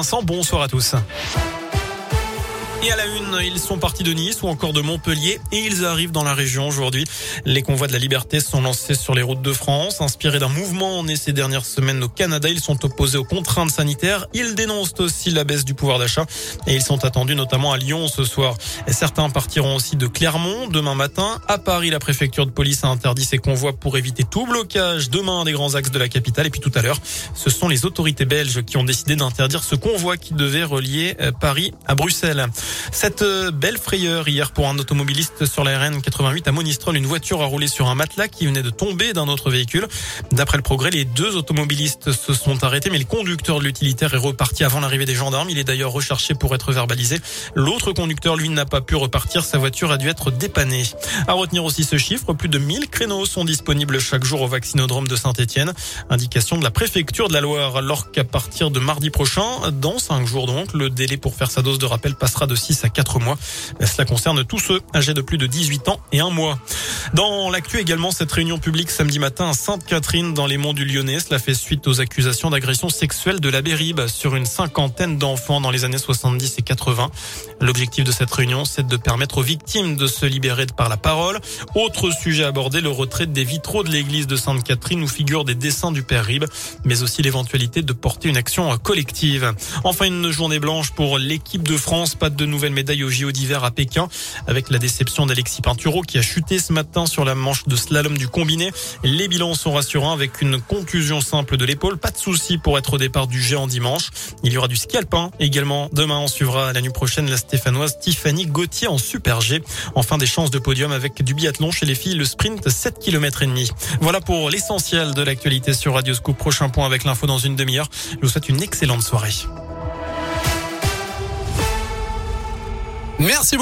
Vincent, bonsoir à tous. Et à la une, ils sont partis de Nice ou encore de Montpellier et ils arrivent dans la région aujourd'hui. Les convois de la liberté sont lancés sur les routes de France. Inspirés d'un mouvement né ces dernières semaines au Canada, ils sont opposés aux contraintes sanitaires. Ils dénoncent aussi la baisse du pouvoir d'achat et ils sont attendus notamment à Lyon ce soir. Certains partiront aussi de Clermont demain matin. À Paris, la préfecture de police a interdit ces convois pour éviter tout blocage demain des grands axes de la capitale. Et puis tout à l'heure, ce sont les autorités belges qui ont décidé d'interdire ce convoi qui devait relier euh, Paris à Bruxelles. Cette euh, belle frayeur hier pour un automobiliste sur la RN 88 à Monistrol, une voiture a roulé sur un matelas qui venait de tomber d'un autre véhicule. D'après le progrès, les deux automobilistes se sont arrêtés, mais le conducteur de l'utilitaire est reparti avant l'arrivée des gendarmes. Il est d'ailleurs recherché pour être verbalisé. L'autre conducteur, lui, n'a pas pu repartir. Sa voiture a dû être dépannée. À retenir aussi ce chiffre, plus de 1000 créneaux sont disponibles chaque jour au vaccinodrome de Saint-Etienne. Indication de la préfecture de la Loire, alors qu'à partir de mardi prochain, dans cinq jours donc, le délai pour faire sa dose de rappel passera de 6 à 4 mois. Cela concerne tous ceux âgés de plus de 18 ans et un mois. Dans l'actu également, cette réunion publique samedi matin à Sainte-Catherine dans les monts du Lyonnais. Cela fait suite aux accusations d'agression sexuelle de la Béribe sur une cinquantaine d'enfants dans les années 70 et 80. L'objectif de cette réunion, c'est de permettre aux victimes de se libérer par la parole. Autre sujet abordé, le retrait des vitraux de l'église de Sainte-Catherine où figurent des dessins du père Rib, mais aussi l'éventualité de porter une action collective. Enfin, une journée blanche pour l'équipe de France. Pas de nouvelles médaille au JO d'hiver à Pékin avec la déception d'Alexis Pinturo qui a chuté ce matin sur la manche de slalom du combiné. Les bilans sont rassurants avec une contusion simple de l'épaule. Pas de souci pour être au départ du géant dimanche. Il y aura du ski alpin également. Demain, on suivra la nuit prochaine la stéphanoise Tiffany Gauthier en super G. Enfin, des chances de podium avec du biathlon chez les filles, le sprint 7 km et demi. Voilà pour l'essentiel de l'actualité sur Radio Scoop. Prochain point avec l'info dans une demi-heure. Je vous souhaite une excellente soirée. Merci beaucoup.